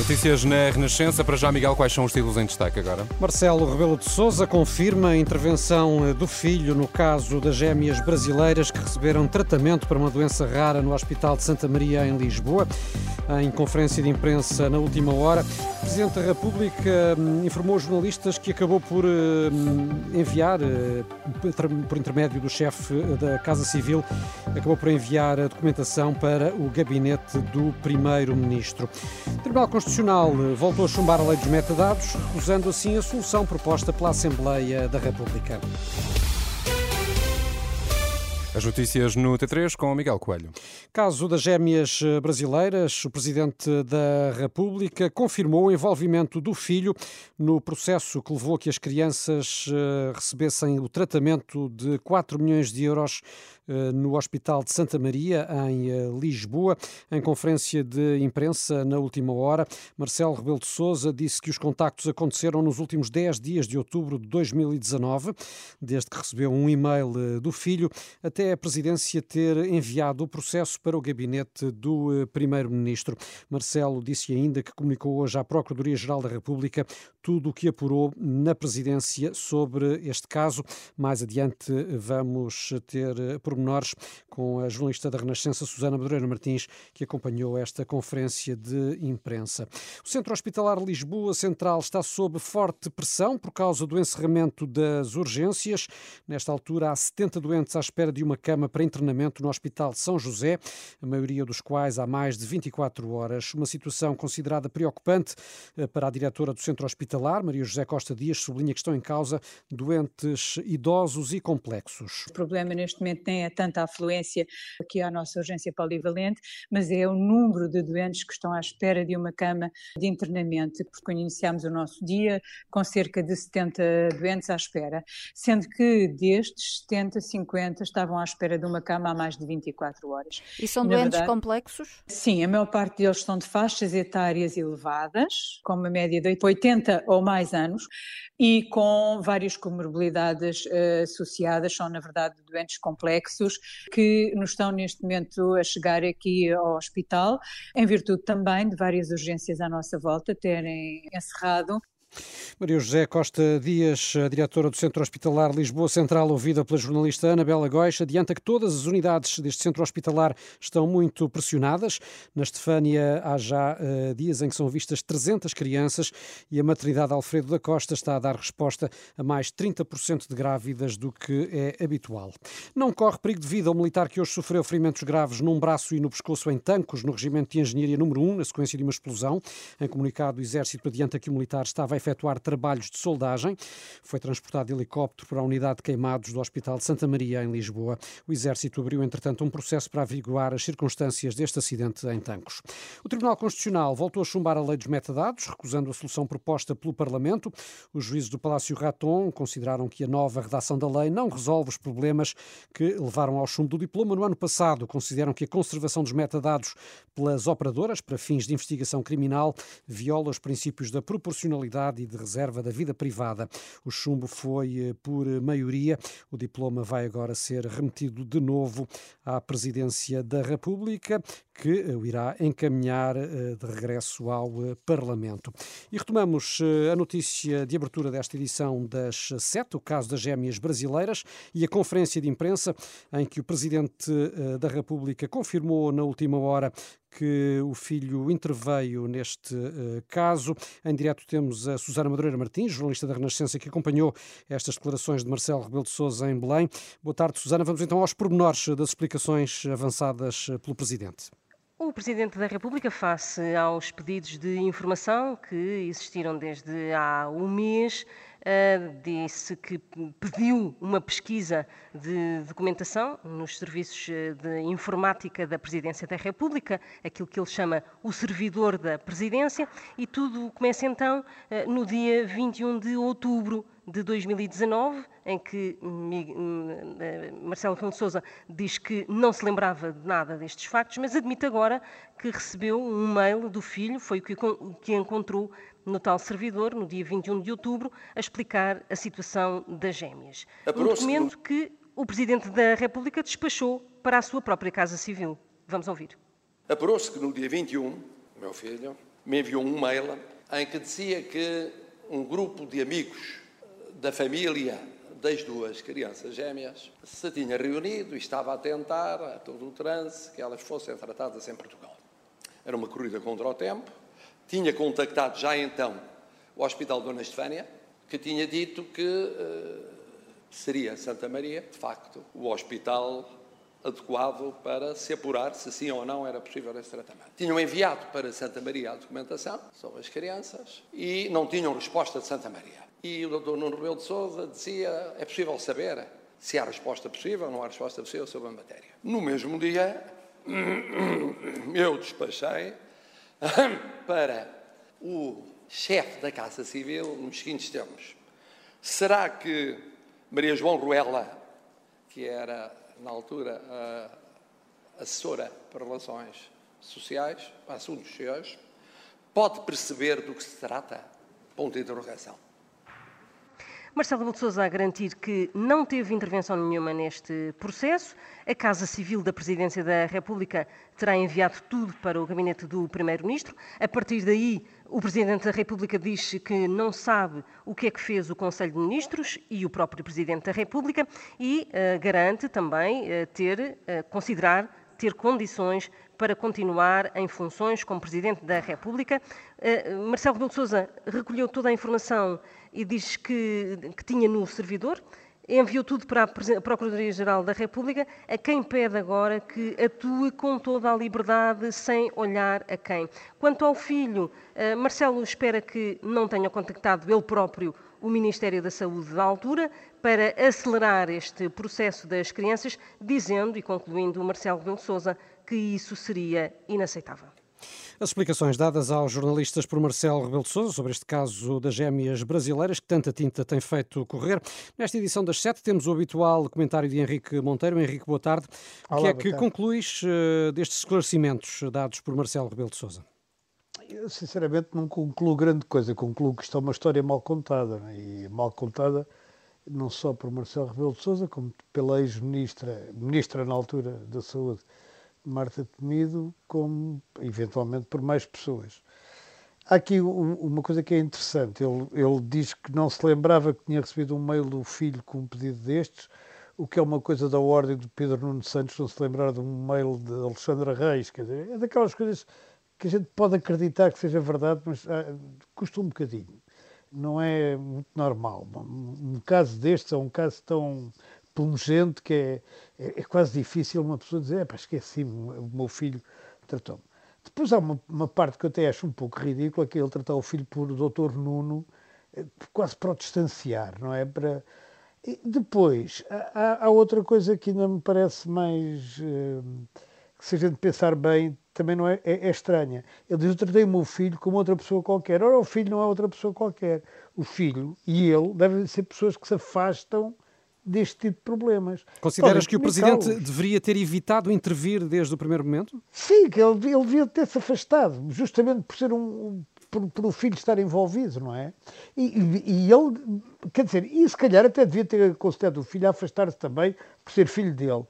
Notícias na Renascença. Para já, Miguel, quais são os títulos em destaque agora? Marcelo Rebelo de Souza confirma a intervenção do filho no caso das gêmeas brasileiras que receberam tratamento para uma doença rara no Hospital de Santa Maria, em Lisboa. Em conferência de imprensa na última hora, o Presidente da República hum, informou os jornalistas que acabou por hum, enviar, eh, por intermédio do chefe da Casa Civil, acabou por enviar a documentação para o gabinete do Primeiro-Ministro. Tribunal Constitucional voltou a chumbar a lei dos metadados, recusando assim a solução proposta pela Assembleia da República. As notícias no T3 com Miguel Coelho. Caso das gêmeas brasileiras, o Presidente da República confirmou o envolvimento do filho no processo que levou a que as crianças eh, recebessem o tratamento de 4 milhões de euros eh, no Hospital de Santa Maria, em eh, Lisboa. Em conferência de imprensa na última hora, Marcelo Rebelo de Sousa disse que os contactos aconteceram nos últimos 10 dias de outubro de 2019, desde que recebeu um e-mail do filho, até a presidência ter enviado o processo para o gabinete do primeiro-ministro. Marcelo disse ainda que comunicou hoje à Procuradoria-Geral da República tudo o que apurou na presidência sobre este caso. Mais adiante vamos ter pormenores com a jornalista da Renascença, Susana Madureira Martins, que acompanhou esta conferência de imprensa. O Centro Hospitalar Lisboa Central está sob forte pressão por causa do encerramento das urgências. Nesta altura, há 70 doentes à espera de uma cama para internamento no Hospital São José, a maioria dos quais há mais de 24 horas. Uma situação considerada preocupante eh, para a diretora do Centro Hospitalar, Maria José Costa Dias, sublinha que estão em causa doentes idosos e complexos. O problema neste momento nem é tanta afluência aqui à nossa urgência polivalente, mas é o número de doentes que estão à espera de uma cama de internamento, porque iniciamos o nosso dia com cerca de 70 doentes à espera, sendo que destes 70, 50 estavam à espera de uma cama há mais de 24 horas. E são Na doentes verdade, complexos? Sim, a maior parte deles são de faixas etárias elevadas, com uma média de 80 ou mais anos, e com várias comorbilidades uh, associadas, são na verdade doentes complexos que nos estão neste momento a chegar aqui ao hospital, em virtude também de várias urgências à nossa volta terem encerrado Maria José Costa Dias, diretora do Centro Hospitalar Lisboa Central, ouvida pela jornalista Ana Bela Góis, adianta que todas as unidades deste centro hospitalar estão muito pressionadas. Na Estefânia há já uh, dias em que são vistas 300 crianças e a maternidade Alfredo da Costa está a dar resposta a mais 30% de grávidas do que é habitual. Não corre perigo de vida o militar que hoje sofreu ferimentos graves num braço e no pescoço em Tancos, no Regimento de Engenharia número 1, na sequência de uma explosão. Em comunicado, o Exército adianta que o militar estava efetuar trabalhos de soldagem. Foi transportado de helicóptero para a unidade de queimados do Hospital de Santa Maria, em Lisboa. O Exército abriu, entretanto, um processo para averiguar as circunstâncias deste acidente em Tancos. O Tribunal Constitucional voltou a chumbar a lei dos metadados, recusando a solução proposta pelo Parlamento. Os juízes do Palácio Raton consideraram que a nova redação da lei não resolve os problemas que levaram ao chumbo do diploma no ano passado. Consideram que a conservação dos metadados pelas operadoras para fins de investigação criminal viola os princípios da proporcionalidade e de reserva da vida privada. O chumbo foi eh, por maioria. O diploma vai agora ser remetido de novo à Presidência da República, que o irá encaminhar eh, de regresso ao eh, Parlamento. E retomamos a notícia de abertura desta edição das sete, o caso das gêmeas brasileiras e a conferência de imprensa em que o Presidente da República confirmou na última hora que o filho interveio neste uh, caso. Em direto temos a Susana Madureira Martins, jornalista da Renascença, que acompanhou estas declarações de Marcelo Rebelo de Sousa em Belém. Boa tarde, Susana. Vamos então aos pormenores das explicações avançadas eh, pelo Presidente. O Presidente da República, face aos pedidos de informação que existiram desde há um mês, Uh, disse que pediu uma pesquisa de documentação nos serviços eh, de informática da Presidência da República, aquilo que ele chama o servidor da Presidência, e tudo começa então uh, no dia 21 de outubro de 2019, em que eh, Marcelo Rebelo de Sousa diz que não se lembrava de nada destes factos, mas admite agora que recebeu um mail do filho, foi o que encontrou no tal servidor, no dia 21 de outubro, a explicar a situação das gêmeas. Um documento que o Presidente da República despachou para a sua própria Casa Civil. Vamos ouvir. Apurou-se que no dia 21, meu filho me enviou um mail em que dizia que um grupo de amigos da família das duas crianças gêmeas se tinha reunido e estava a tentar, a todo o transe, que elas fossem tratadas em Portugal. Era uma corrida contra o tempo. Tinha contactado já então o Hospital Dona Estefânia, que tinha dito que uh, seria Santa Maria, de facto, o hospital adequado para se apurar se sim ou não era possível esse tratamento. Tinham enviado para Santa Maria a documentação sobre as crianças e não tinham resposta de Santa Maria. E o Dr. Nuno Rebelo de Sousa dizia, é possível saber se há resposta possível ou não há resposta possível sobre a matéria. No mesmo dia, eu despachei para o chefe da Casa Civil nos seguintes termos. Será que Maria João Ruela, que era na altura, assessora para relações sociais, assuntos sociais, pode perceber do que se trata? Ponto de interrogação. Marcelo de Sousa a garantir que não teve intervenção nenhuma neste processo. A Casa Civil da Presidência da República terá enviado tudo para o gabinete do Primeiro-Ministro. A partir daí, o Presidente da República diz que não sabe o que é que fez o Conselho de Ministros e o próprio Presidente da República e uh, garante também uh, ter, uh, considerar ter condições para continuar em funções como Presidente da República. Marcelo Rebelo de Sousa recolheu toda a informação e diz que, que tinha no servidor, enviou tudo para a Procuradoria-Geral da República, a quem pede agora que atue com toda a liberdade, sem olhar a quem. Quanto ao filho, eh, Marcelo espera que não tenha contactado ele próprio o Ministério da Saúde da altura para acelerar este processo das crianças, dizendo e concluindo Marcelo Rebelo de Sousa que isso seria inaceitável. As explicações dadas aos jornalistas por Marcelo Rebelo de Sousa sobre este caso das gêmeas brasileiras que tanta tinta tem feito correr. Nesta edição das sete temos o habitual comentário de Henrique Monteiro. Henrique, boa tarde. O que é que concluís uh, destes esclarecimentos dados por Marcelo Rebelo de Sousa? Eu, sinceramente, não concluo grande coisa. Concluo que isto é uma história mal contada. Né? E mal contada não só por Marcelo Rebelo de Sousa, como pela ex-ministra, ministra na altura da Saúde, Marta Temido, como eventualmente por mais pessoas. Há aqui uma coisa que é interessante. Ele, ele diz que não se lembrava que tinha recebido um mail do filho com um pedido destes, o que é uma coisa da ordem do Pedro Nuno Santos não se lembrar de um mail de Alexandra Reis. Quer dizer, é daquelas coisas que a gente pode acreditar que seja verdade, mas ah, custa um bocadinho. Não é muito normal. Um, caso destes é um caso tão pungente que é, é, é, quase difícil uma pessoa dizer, esqueci-me, o meu filho tratou-me. Depois há uma, uma, parte que eu até acho um pouco ridícula, que é ele tratar o filho por Dr. Nuno, eh, quase para o distanciar, não é? Para... E depois, há, há, outra coisa que ainda me parece mais, uh, se a gente pensar bem, também não é, é, é, estranha. Ele diz, eu tratei o meu filho como outra pessoa qualquer. Ora, o filho não é outra pessoa qualquer. O filho e ele devem ser pessoas que se afastam deste tipo de problemas. Consideras que o Presidente deveria ter evitado intervir desde o primeiro momento? Sim, que ele, ele devia ter-se afastado, justamente por ser um, por, por, o filho estar envolvido, não é? E, e, e, ele, quer dizer, e se calhar até devia ter aconselhado o filho a afastar-se também por ser filho dele.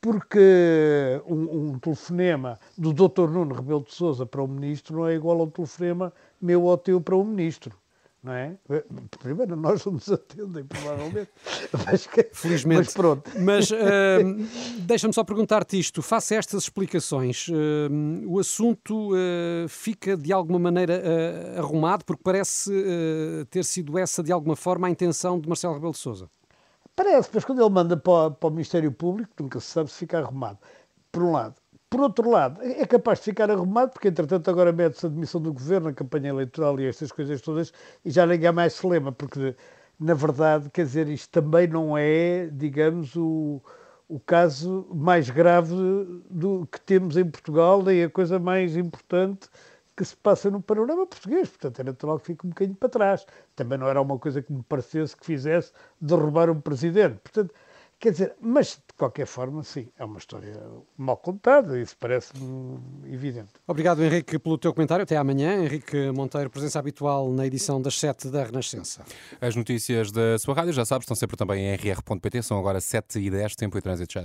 Porque um, um, telefonema do Dr. Nuno Rebelo de Souza para o Ministro não é igual ao telefonema meu ou teu para o Ministro não é? Primeiro, nós não nos atendem, provavelmente. Mas, Felizmente. Mas pronto. Mas uh, deixa-me só perguntar-te isto. Face a estas explicações, uh, o assunto uh, fica de alguma maneira arrumado, porque parece ter sido essa, de alguma forma, a intenção de Marcelo Rebelo de Sousa. Parece, mas quando ele manda para, para o Ministério Público, nunca se sabe se fica arrumado. Por um lado. Por outro lado, é capaz de ficar arrumado, porque entretanto agora mete-se a demissão do governo, a campanha eleitoral e estas coisas todas, e já ninguém mais se lembra, porque na verdade, quer dizer, isto também não é, digamos, o, o caso mais grave do que temos em Portugal, nem a coisa mais importante que se passa no panorama português. Portanto, é natural que fique um bocadinho para trás. Também não era uma coisa que me parecesse que fizesse derrubar um presidente. Portanto, quer dizer, mas de qualquer forma, sim, é uma história mal contada, isso parece-me evidente. Obrigado, Henrique, pelo teu comentário. Até amanhã. Henrique Monteiro, presença habitual na edição das 7 da Renascença. As notícias da sua rádio, já sabes, estão sempre também em rr.pt, são agora 7 e 10, tempo e trânsito já.